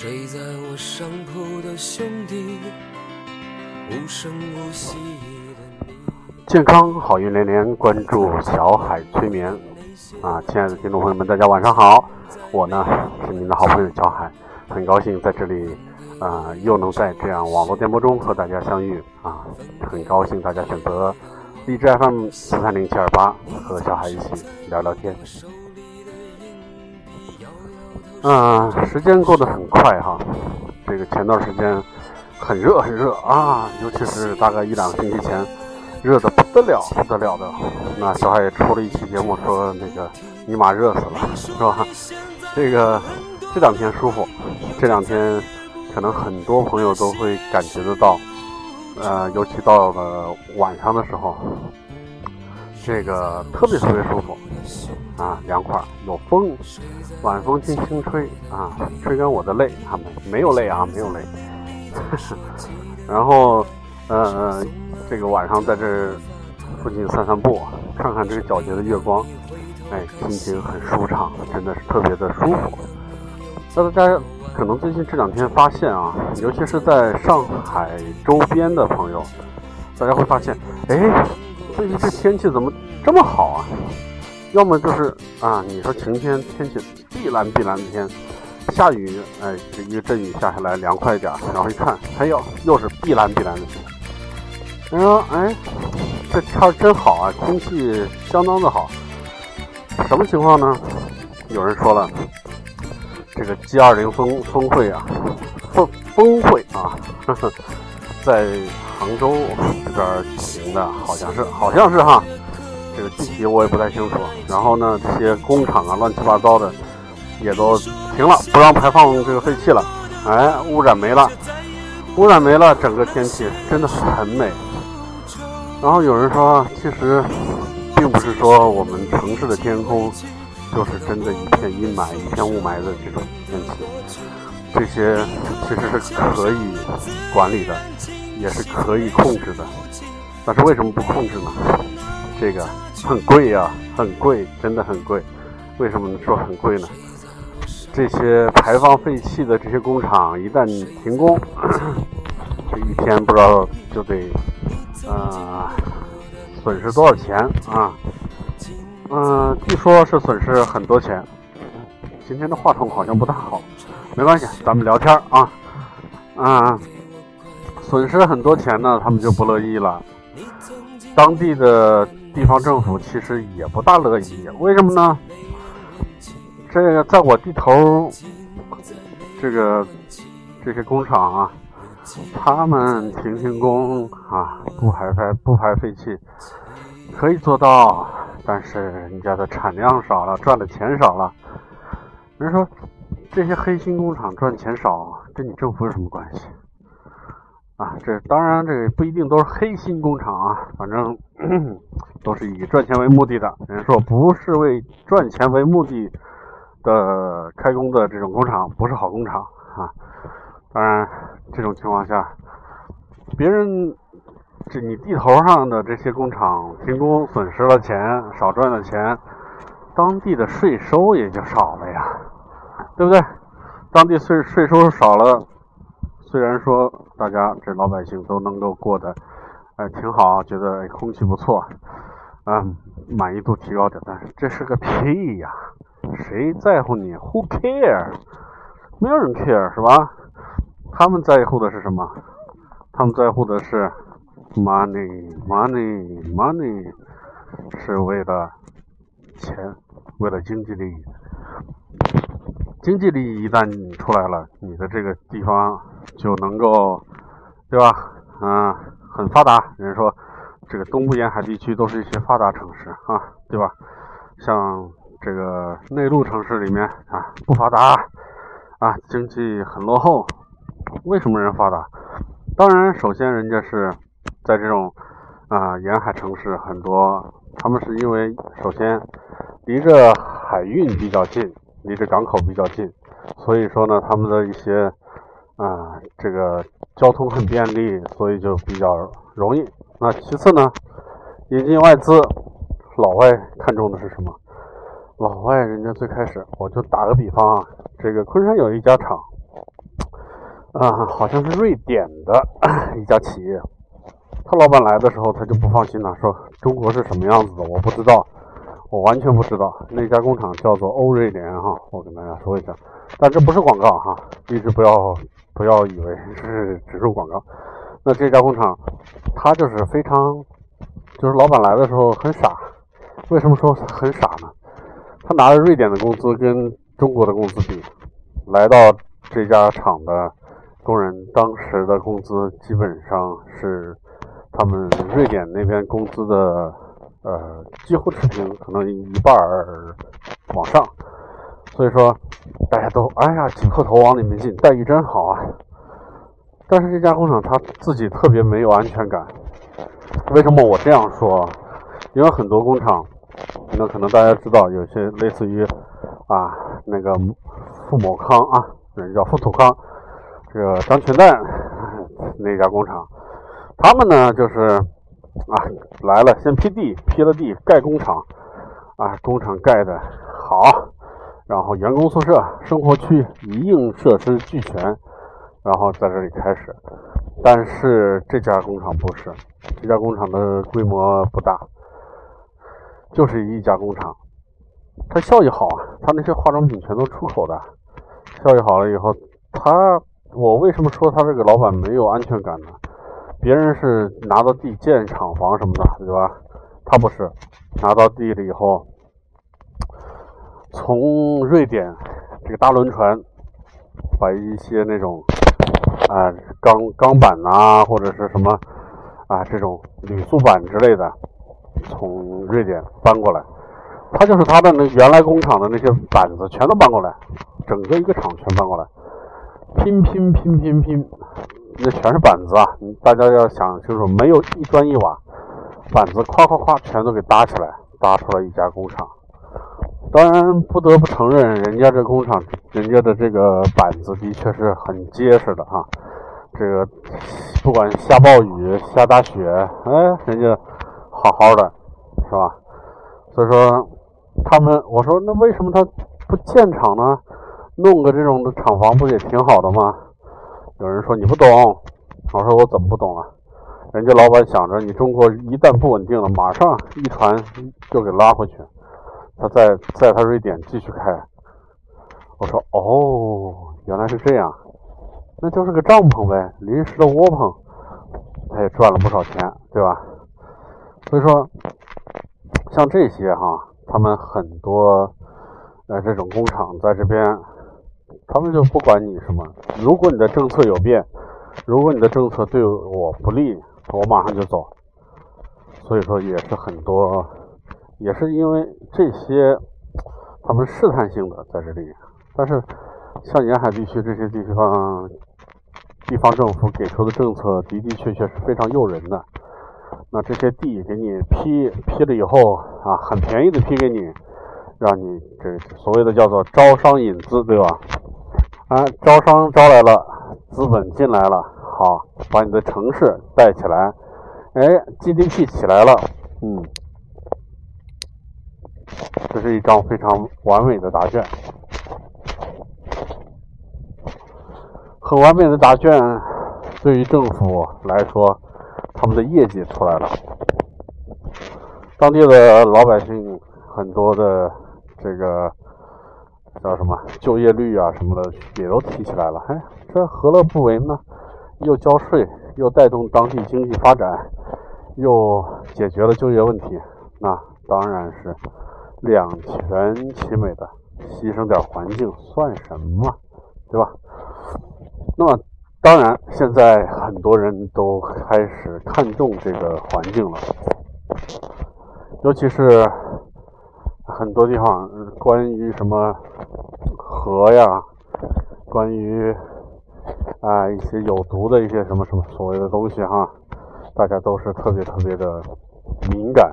睡在我上铺的兄弟，无声无息的你。健康好运连连，关注小海催眠啊！亲爱的听众朋友们，大家晚上好，我呢是您的好朋友小海，很高兴在这里啊，又能在这样网络电波中和大家相遇啊，很高兴大家选择荔枝 FM 四三零七二八和小海一起聊聊天。嗯，时间过得很快哈，这个前段时间很热很热啊，尤其是大概一两个星期前，热的不得了不得了的。那小海也出了一期节目，说那个尼玛热死了，是吧？这个这两天舒服，这两天可能很多朋友都会感觉得到，呃，尤其到了晚上的时候，这个特别特别舒服。啊，凉快，有风，晚风轻轻吹啊，吹干我的泪。他们没有泪啊，没有泪。然后，呃，这个晚上在这附近散散步，看看这个皎洁的月光，哎，心情很舒畅，真的是特别的舒服。那大家可能最近这两天发现啊，尤其是在上海周边的朋友，大家会发现，哎，最近这天气怎么这么好啊？要么就是啊，你说晴天天气碧蓝碧蓝的天，下雨，哎，这一个阵雨下下来凉快一点，然后一看，哎呦，又是碧蓝碧蓝的天。你说，哎，这天真好啊，空气相当的好。什么情况呢？有人说了，这个 G 二零峰峰会啊，峰峰会啊，呵呵，在杭州这边的，好像是，好像是哈。这个具体我也不太清楚。然后呢，这些工厂啊，乱七八糟的也都停了，不让排放这个废气了。哎，污染没了，污染没了，整个天气真的很美。然后有人说，其实并不是说我们城市的天空就是真的一片阴霾、一片雾霾的这种天气，这些其实是可以管理的，也是可以控制的。但是为什么不控制呢？这个。很贵呀，很贵，真的很贵。为什么说很贵呢？这些排放废气的这些工厂一旦停工，这一天不知道就得，呃，损失多少钱啊？嗯，据说是损失很多钱。今天的话筒好像不大好，没关系，咱们聊天啊。嗯，损失很多钱呢，他们就不乐意了。当地的。地方政府其实也不大乐意，为什么呢？这个在我地头，这个这些工厂啊，他们停停工啊，不排排不排废气，可以做到，但是人家的产量少了，赚的钱少了。人说这些黑心工厂赚钱少，跟你政府有什么关系？这当然，这不一定都是黑心工厂啊，反正 都是以赚钱为目的的。人说不是为赚钱为目的的开工的这种工厂，不是好工厂啊。当然，这种情况下，别人这你地头上的这些工厂停工，损失了钱，少赚了钱，当地的税收也就少了呀，对不对？当地税税收少了。虽然说大家这老百姓都能够过得，哎挺好，觉得空气不错，嗯，满意度提高点，但是这是个屁呀！谁在乎你？Who care？没有人 care 是吧？他们在乎的是什么？他们在乎的是 money，money，money，是为了钱，为了经济利益。经济利益一旦出来了，你的这个地方就能够，对吧？嗯，很发达。人说这个东部沿海地区都是一些发达城市啊，对吧？像这个内陆城市里面啊，不发达啊，经济很落后。为什么人发达？当然，首先人家是在这种啊沿海城市很多，他们是因为首先离着海运比较近。离这港口比较近，所以说呢，他们的一些啊，这个交通很便利，所以就比较容易。那其次呢，引进外资，老外看中的是什么？老外人家最开始，我就打个比方啊，这个昆山有一家厂，啊，好像是瑞典的一家企业。他老板来的时候，他就不放心了，说中国是什么样子的，我不知道，我完全不知道。那家工厂叫做欧瑞联哈，我跟大家说一下，但这不是广告哈，一直不要不要以为是植入广告。那这家工厂，他就是非常，就是老板来的时候很傻。为什么说很傻呢？他拿着瑞典的工资跟中国的工资比，来到这家厂的工人当时的工资基本上是他们瑞典那边工资的呃几乎持平，可能一半儿往上。所以说大家都哎呀挤破头往里面进，待遇真好啊。但是这家工厂他自己特别没有安全感。为什么我这样说？因为很多工厂。那可能大家知道，有些类似于啊那个富某康啊，人叫富土康，这个张全蛋那家工厂，他们呢就是啊来了，先批地，批了地盖工厂，啊工厂盖的好，然后员工宿舍、生活区一应设施俱全，然后在这里开始。但是这家工厂不是，这家工厂的规模不大。就是一家工厂，它效益好啊，它那些化妆品全都出口的，效益好了以后，他我为什么说他这个老板没有安全感呢？别人是拿到地建厂房什么的，对吧？他不是，拿到地了以后，从瑞典这个大轮船把一些那种啊钢钢板呐，或者是什么啊这种铝塑板之类的。从瑞典搬过来，他就是他的那原来工厂的那些板子全都搬过来，整个一个厂全搬过来，拼拼拼拼拼，那全是板子啊！大家要想清楚，没有一砖一瓦，板子夸夸夸全都给搭起来，搭出了一家工厂。当然不得不承认，人家这工厂，人家的这个板子的确是很结实的哈。这个不管下暴雨下大雪，哎，人家。好好的，是吧？所以说，他们我说那为什么他不建厂呢？弄个这种的厂房不也挺好的吗？有人说你不懂，我说我怎么不懂啊？人家老板想着你中国一旦不稳定了，马上一船就给拉回去，他在在他瑞典继续开。我说哦，原来是这样，那就是个帐篷呗，临时的窝棚，他也赚了不少钱，对吧？所以说，像这些哈，他们很多呃这种工厂在这边，他们就不管你什么。如果你的政策有变，如果你的政策对我不利，我马上就走。所以说也是很多，也是因为这些他们试探性的在这里。但是像沿海地区这些地方，地方政府给出的政策的的确确是非常诱人的。那这些地给你批批了以后啊，很便宜的批给你，让你这所谓的叫做招商引资，对吧？啊，招商招来了，资本进来了，好，把你的城市带起来，哎，GDP 起来了，嗯，这是一张非常完美的答卷，很完美的答卷，对于政府来说。他们的业绩出来了，当地的老百姓很多的这个叫什么就业率啊什么的也都提起来了，哎，这何乐不为呢？又交税，又带动当地经济发展，又解决了就业问题，那当然是两全其美的，牺牲点环境算什么，对吧？那么。当然，现在很多人都开始看重这个环境了，尤其是很多地方关于什么河呀，关于啊一些有毒的一些什么什么所谓的东西哈，大家都是特别特别的敏感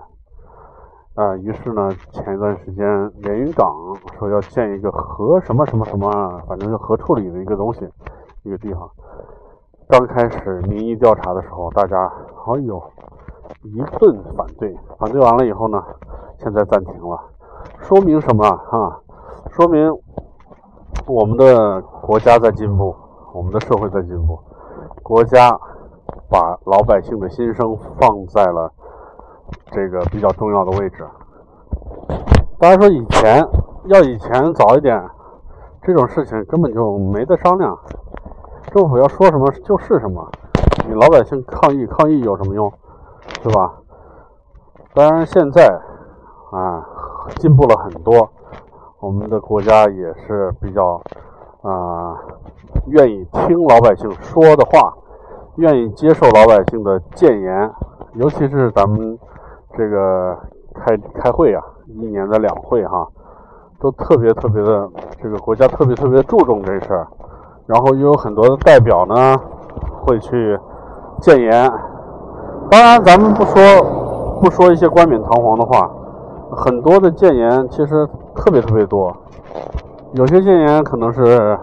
啊。于是呢，前一段时间连云港说要建一个核什么什么什么，反正是核处理的一个东西，一个地方。刚开始民意调查的时候，大家哎呦一顿反对，反对完了以后呢，现在暂停了，说明什么啊？说明我们的国家在进步，我们的社会在进步，国家把老百姓的心声放在了这个比较重要的位置。大家说以前要以前早一点，这种事情根本就没得商量，政府要说什么就是什么，你老百姓抗议抗议有什么用，对吧？当然现在啊进步了很多，我们的国家也是比较啊愿意听老百姓说的话，愿意接受老百姓的谏言，尤其是咱们这个开开会啊。一年的两会哈，都特别特别的，这个国家特别特别注重这事儿，然后又有很多的代表呢会去谏言。当然，咱们不说不说一些冠冕堂皇的话，很多的谏言其实特别特别多。有些谏言可能是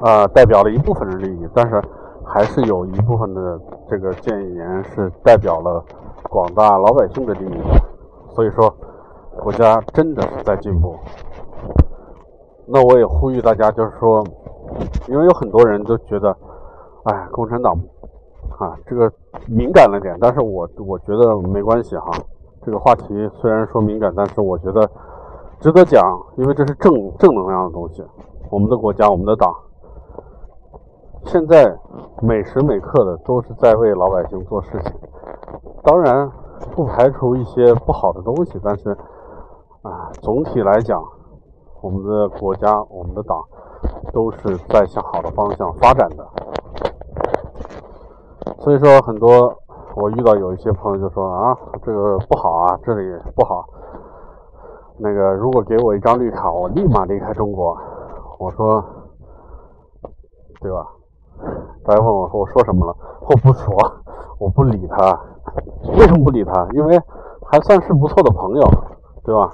呃代表了一部分人利益，但是还是有一部分的这个谏言是代表了广大老百姓的利益的。所以说。国家真的是在进步，那我也呼吁大家，就是说，因为有很多人都觉得，哎，共产党啊，这个敏感了点，但是我我觉得没关系哈。这个话题虽然说敏感，但是我觉得值得讲，因为这是正正能量的东西。我们的国家，我们的党，现在每时每刻的都是在为老百姓做事情，当然不排除一些不好的东西，但是。啊，总体来讲，我们的国家、我们的党都是在向好的方向发展的。所以说，很多我遇到有一些朋友就说啊，这个不好啊，这里不好。那个，如果给我一张绿卡，我立马离开中国。我说，对吧？大家问我说我说什么了？我不说，我不理他。为什么不理他？因为还算是不错的朋友，对吧？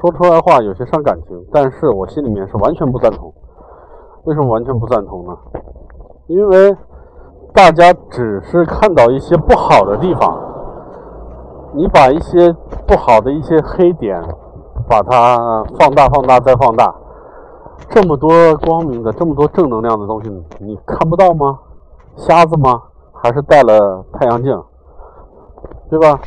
说出来话有些伤感情，但是我心里面是完全不赞同。为什么完全不赞同呢？因为大家只是看到一些不好的地方，你把一些不好的一些黑点，把它放大、放大再放大，这么多光明的、这么多正能量的东西，你看不到吗？瞎子吗？还是戴了太阳镜？对吧？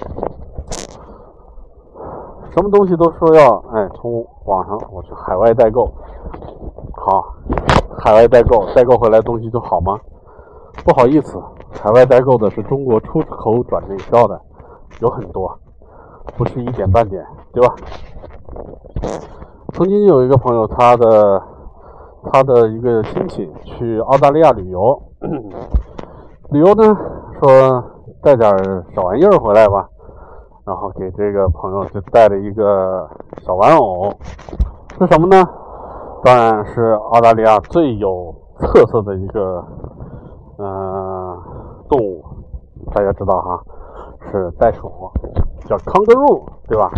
什么东西都说要哎，从网上我去海外代购，好，海外代购代购回来东西就好吗？不好意思，海外代购的是中国出口转内销的，有很多，不是一点半点，对吧？曾经有一个朋友，他的他的一个亲戚去澳大利亚旅游，旅游呢说带点小玩意儿回来吧。然后给这个朋友就带了一个小玩偶，是什么呢？当然是澳大利亚最有特色的一个呃动物，大家知道哈，是袋鼠，叫 kangaroo，对吧？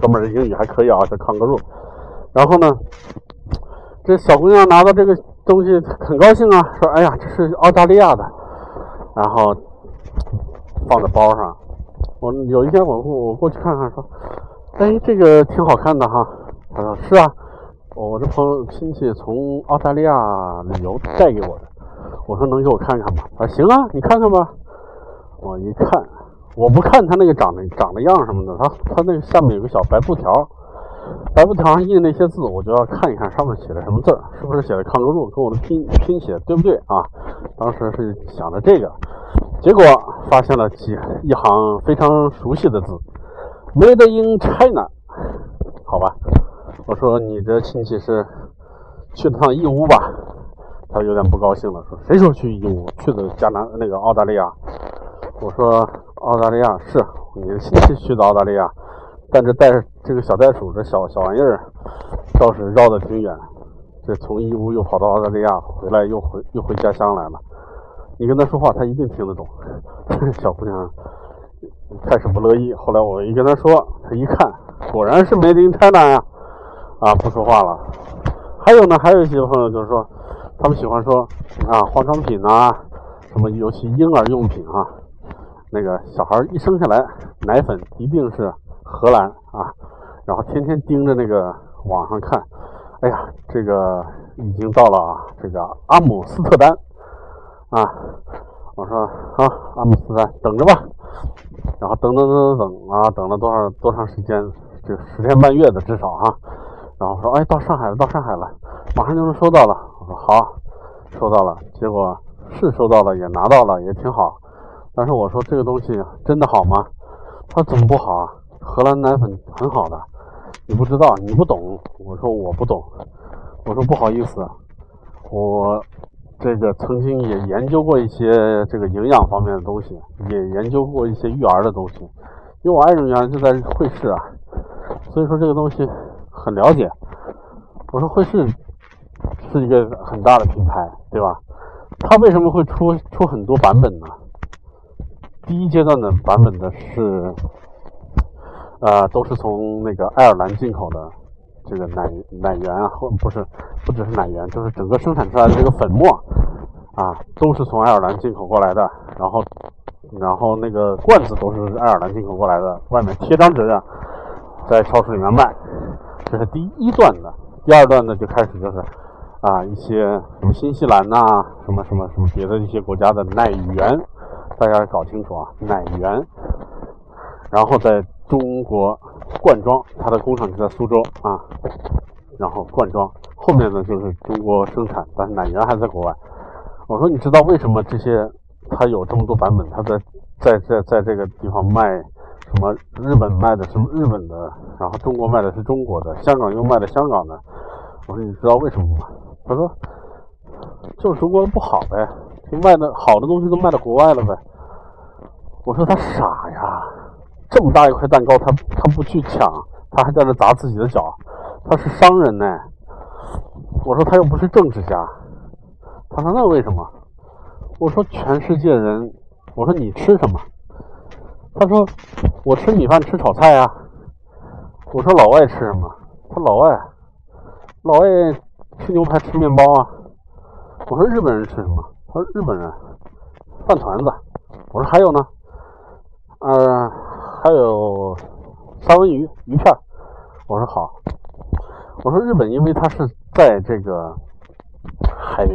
哥们儿英语还可以啊，叫 kangaroo。然后呢，这小姑娘拿到这个东西很高兴啊，说：“哎呀，这是澳大利亚的。”然后放在包上。我有一天我我过去看看，说，哎，这个挺好看的哈。他说是啊，我这朋友亲戚从澳大利亚旅游带给我的。我说能给我看看吗？他说行啊，你看看吧。我一看，我不看他那个长得长得样什么的，他他那个下面有个小白布条，白布条上印那些字，我就要看一看上面写的什么字，是不是写的康格路，跟我的拼拼写对不对啊？当时是想着这个。结果发现了几一行非常熟悉的字，“Made in China”，好吧，我说你这亲戚是去了趟义乌吧？他有点不高兴了，说：“谁说去义乌？去的加拿那个澳大利亚。”我说：“澳大利亚是你的亲戚去的澳大利亚，但这带这个小袋鼠这小小玩意儿倒是绕得挺远，这从义乌又跑到澳大利亚，回来又回又回家乡来了。”你跟他说话，他一定听得懂。小姑娘开始不乐意，后来我一跟他说，他一看，果然是 Made in China 呀，啊，不说话了。还有呢，还有一些朋友就是说，他们喜欢说啊，化妆品啊，什么尤其婴儿用品啊，那个小孩一生下来，奶粉一定是荷兰啊，然后天天盯着那个网上看，哎呀，这个已经到了啊这个阿姆斯特丹啊！我说啊，阿姆斯特丹，等着吧。然后等等等等等啊，等了多少多长时间？就十天半月的至少哈。然后说，哎，到上海了，到上海了，马上就能收到了。我说好，收到了。结果是收到了，也拿到了，也挺好。但是我说这个东西真的好吗？他怎么不好啊？荷兰奶粉很好的，你不知道，你不懂。我说我不懂。我说不好意思，我这个曾经也研究过一些这个营养方面的东西，也研究过一些育儿的东西。因为我爱人原来就在惠氏啊，所以说这个东西很了解。我说惠氏是一个很大的品牌，对吧？它为什么会出出很多版本呢？第一阶段的版本的是，呃，都是从那个爱尔兰进口的这个奶奶源啊，或不是，不只是奶源，就是整个生产出来的这个粉末啊，都是从爱尔兰进口过来的。然后，然后那个罐子都是爱尔兰进口过来的，外面贴张纸，在超市里面卖。这是第一段的，第二段呢就开始就是啊，一些什么新西兰呐，什么什么什么别的一些国家的奶源。大家搞清楚啊，奶源，然后在中国灌装，它的工厂就在苏州啊，然后灌装，后面呢就是中国生产，但是奶源还在国外。我说你知道为什么这些它有这么多版本？它在在在在这个地方卖什么？日本卖的什么日本的，然后中国卖的是中国的，香港又卖的香港的。我说你知道为什么吗？他说就是中国人不好呗。就卖的好的东西都卖到国外了呗？我说他傻呀，这么大一块蛋糕，他他不去抢，他还在那砸自己的脚，他是商人呢。我说他又不是政治家，他说那为什么？我说全世界人，我说你吃什么？他说我吃米饭吃炒菜啊。我说老外吃什么？他老外，老外吃牛排吃面包啊。我说日本人吃什么？他说日本人。饭团子，我说还有呢，呃，还有三文鱼鱼片我说好，我说日本因为它是在这个海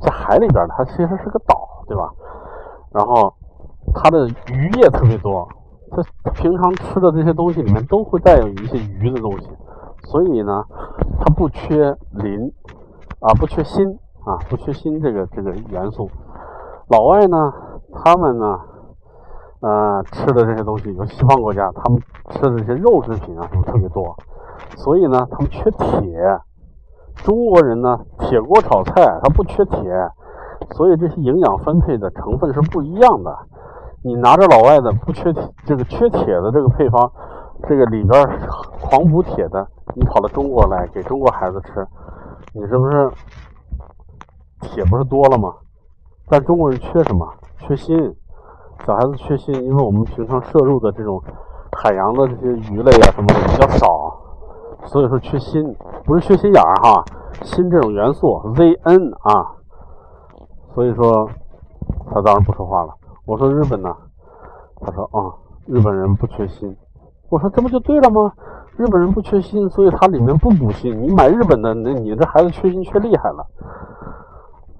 在海里边，它其实是个岛，对吧？然后它的渔业特别多，它平常吃的这些东西里面都会带有一些鱼的东西，所以呢，它不缺磷啊，不缺锌。啊，不缺锌这个这个元素。老外呢，他们呢，呃，吃的这些东西，有西方国家，他们吃的这些肉制品啊什么特别多，所以呢，他们缺铁。中国人呢，铁锅炒菜，他不缺铁，所以这些营养分配的成分是不一样的。你拿着老外的不缺铁，这个缺铁的这个配方，这个里边狂补铁的，你跑到中国来给中国孩子吃，你是不是？铁不是多了吗？但中国人缺什么？缺锌。小孩子缺锌，因为我们平常摄入的这种海洋的这些鱼类啊什么的比较少，所以说缺锌，不是缺心眼儿哈，锌这种元素 Zn 啊。所以说他当然不说话了。我说日本呢？他说啊，日本人不缺锌。我说这不就对了吗？日本人不缺锌，所以它里面不补锌。你买日本的，那你这孩子缺锌缺厉害了。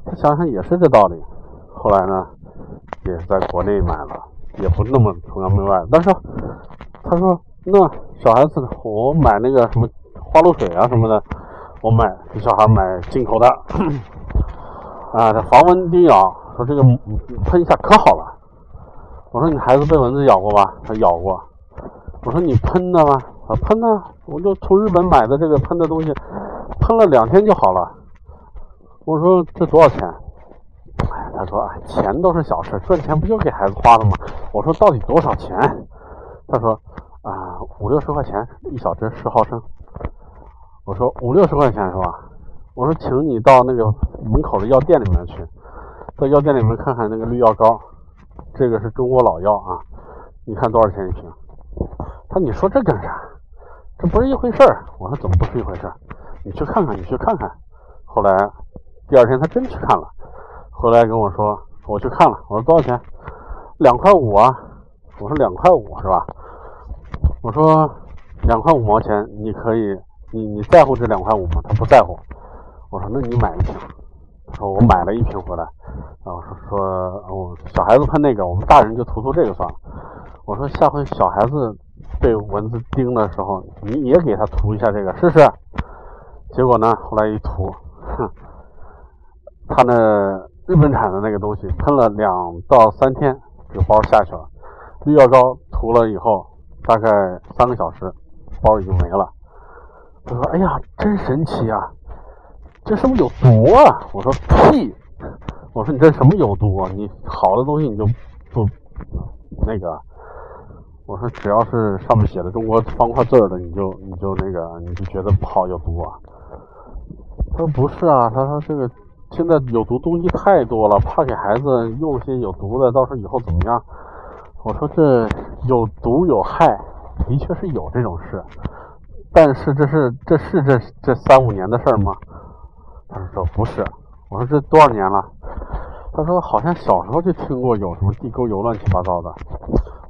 他想想也是这道理，后来呢，也是在国内买了，也不那么崇洋媚外。但是他说，那小孩子我买那个什么花露水啊什么的，我买给小孩买进口的，啊，这防蚊叮咬，说这个喷一下可好了。我说你孩子被蚊子咬过吧？他咬过。我说你喷的吗？啊，喷的，我就从日本买的这个喷的东西，喷了两天就好了。我说这多少钱？哎，他说哎，钱都是小事，赚钱不就给孩子花的吗？我说到底多少钱？他说啊，五六十块钱一小支十毫升。我说五六十块钱是吧？我说请你到那个门口的药店里面去，到药店里面看看那个绿药膏，这个是中国老药啊，你看多少钱一瓶？他你说这干啥？这不是一回事儿。我说怎么不是一回事儿？你去看看，你去看看。后来。第二天他真去看了，回来跟我说我去看了，我说多少钱？两块五啊！我说两块五是吧？我说两块五毛钱你可以你你在乎这两块五吗？他不在乎。我说那你买一瓶。他说我买了一瓶回来。然后说说我小孩子喷那个，我们大人就涂涂这个算了。我说下回小孩子被蚊子叮的时候，你也给他涂一下这个试试。结果呢，后来一涂，哼，他那日本产的那个东西喷了两到三天，这个包下去了。绿药膏涂了以后，大概三个小时，包已经没了。他说：“哎呀，真神奇啊！这是不是有毒啊？”我说：“屁！我说你这什么有毒啊？你好的东西你就不那个？我说只要是上面写的中国方块字的，你就你就那个你就觉得不好有毒啊？”他说：“不是啊，他说这个现在有毒东西太多了，怕给孩子用些有毒的，到时候以后怎么样？”我说这有毒有害，的确是有这种事，但是这是这是这这三五年的事儿吗？他说不是。我说这多少年了？他说好像小时候就听过有什么地沟油乱七八糟的。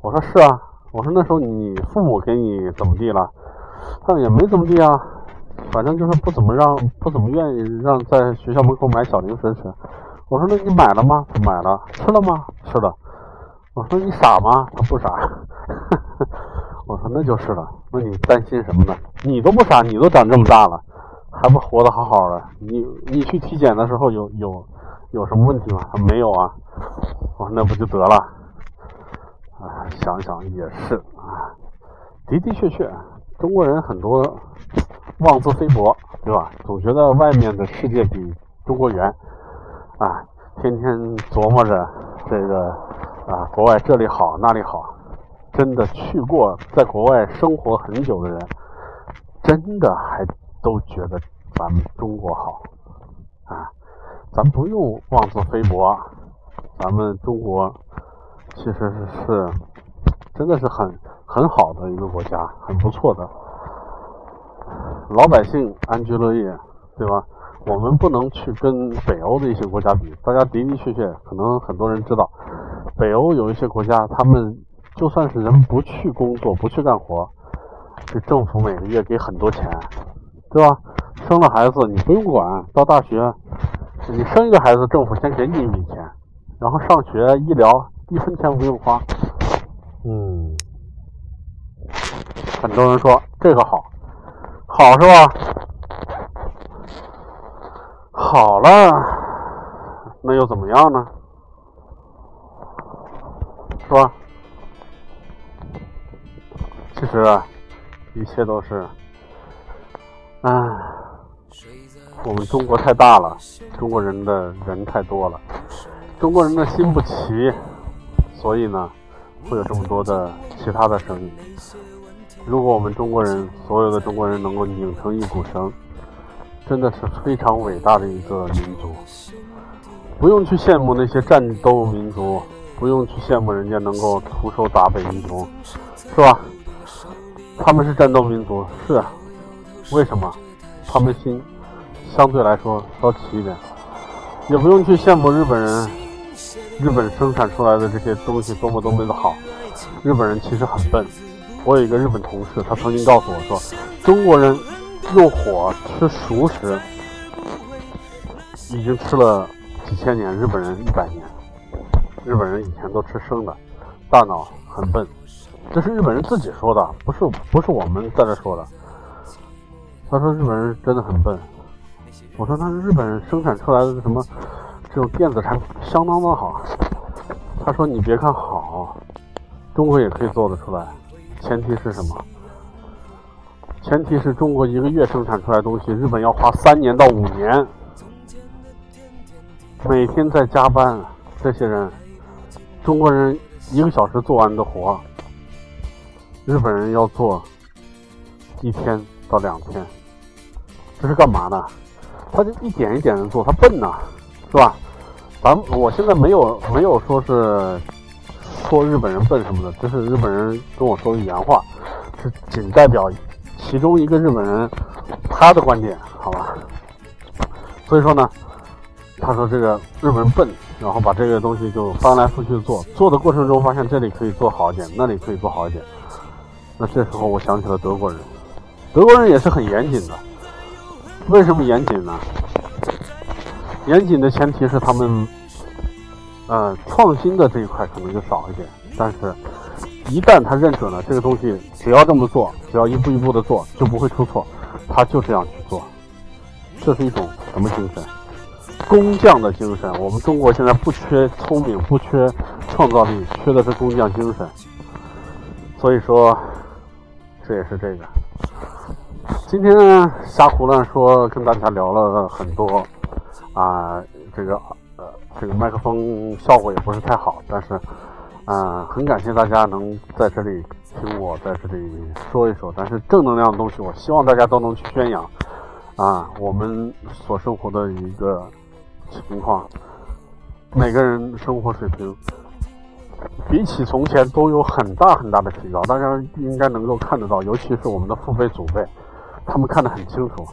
我说是啊。我说那时候你父母给你怎么地了？他说也没怎么地啊，反正就是不怎么让不怎么愿意让在学校门口买小零食吃。我说那你买了吗？买了。吃了吗？吃了。我说你傻吗？他不傻。我说那就是了。那你担心什么呢？你都不傻，你都长这么大了，还不活得好好的？你你去体检的时候有有有什么问题吗？没有啊。我说那不就得了？想想也是啊，的的确确，中国人很多妄自菲薄，对吧？总觉得外面的世界比中国圆啊，天天琢磨着这个。啊，国外这里好那里好，真的去过在国外生活很久的人，真的还都觉得咱们中国好啊！咱不用妄自菲薄，咱们中国其实是是真的是很很好的一个国家，很不错的，老百姓安居乐业，对吧？我们不能去跟北欧的一些国家比，大家的的确确可能很多人知道。北欧有一些国家，他们就算是人不去工作、不去干活，这政府每个月给很多钱，对吧？生了孩子你不用管，到大学你生一个孩子，政府先给你一笔钱，然后上学、医疗一分钱不用花。嗯，很多人说这个好，好是吧？好了，那又怎么样呢？是吧？其实啊，一切都是，唉，我们中国太大了，中国人的人太多了，中国人的心不齐，所以呢，会有这么多的其他的声音。如果我们中国人，所有的中国人能够拧成一股绳，真的是非常伟大的一个民族。不用去羡慕那些战斗民族。不用去羡慕人家能够徒手打北英雄，是吧？他们是战斗民族，是啊。为什么？他们心相对来说稍齐一点。也不用去羡慕日本人，日本生产出来的这些东西多么多么的好。日本人其实很笨。我有一个日本同事，他曾经告诉我说，中国人用火吃熟食已经吃了几千年，日本人一百年。日本人以前都吃生的，大脑很笨，这是日本人自己说的，不是不是我们在这说的。他说日本人真的很笨。我说那日本人生产出来的什么这种电子产品相当的好。他说你别看好，中国也可以做得出来，前提是什么？前提是中国一个月生产出来东西，日本要花三年到五年，每天在加班，这些人。中国人一个小时做完的活，日本人要做一天到两天，这是干嘛呢？他就一点一点的做，他笨呐，是吧？咱我现在没有没有说是说日本人笨什么的，这是日本人跟我说的原话，是仅代表其中一个日本人他的观点，好吧？所以说呢，他说这个日本人笨。然后把这个东西就翻来覆去做，做的过程中发现这里可以做好一点，那里可以做好一点。那这时候我想起了德国人，德国人也是很严谨的。为什么严谨呢？严谨的前提是他们，呃，创新的这一块可能就少一点。但是，一旦他认准了这个东西，只要这么做，只要一步一步的做，就不会出错，他就这样去做。这是一种什么精神？工匠的精神。我们中国现在不缺聪明，不缺创造力，缺的是工匠精神。所以说，这也是这个。今天瞎胡乱说，跟大家聊了很多啊，这个呃，这个麦克风效果也不是太好，但是啊，很感谢大家能在这里听我在这里说一说。但是正能量的东西，我希望大家都能去宣扬啊。我们所生活的一个情况，每个人生活水平比起从前都有很大很大的提高，大家应该能够看得到，尤其是我们的父辈祖辈。他们看得很清楚，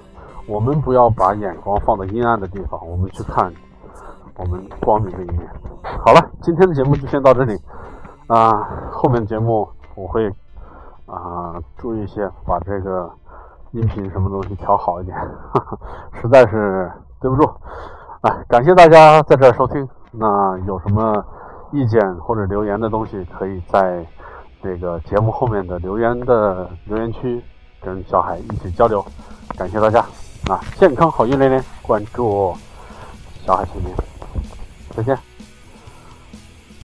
我们不要把眼光放在阴暗的地方，我们去看我们光明的一面。好了，今天的节目就先到这里啊，后面节目我会啊注意一些，把这个音频什么东西调好一点，实在是对不住，哎，感谢大家在这儿收听。那有什么意见或者留言的东西，可以在这个节目后面的留言的留言区。跟小海一起交流，感谢大家啊！健康好运连连，关注小海青年，再见。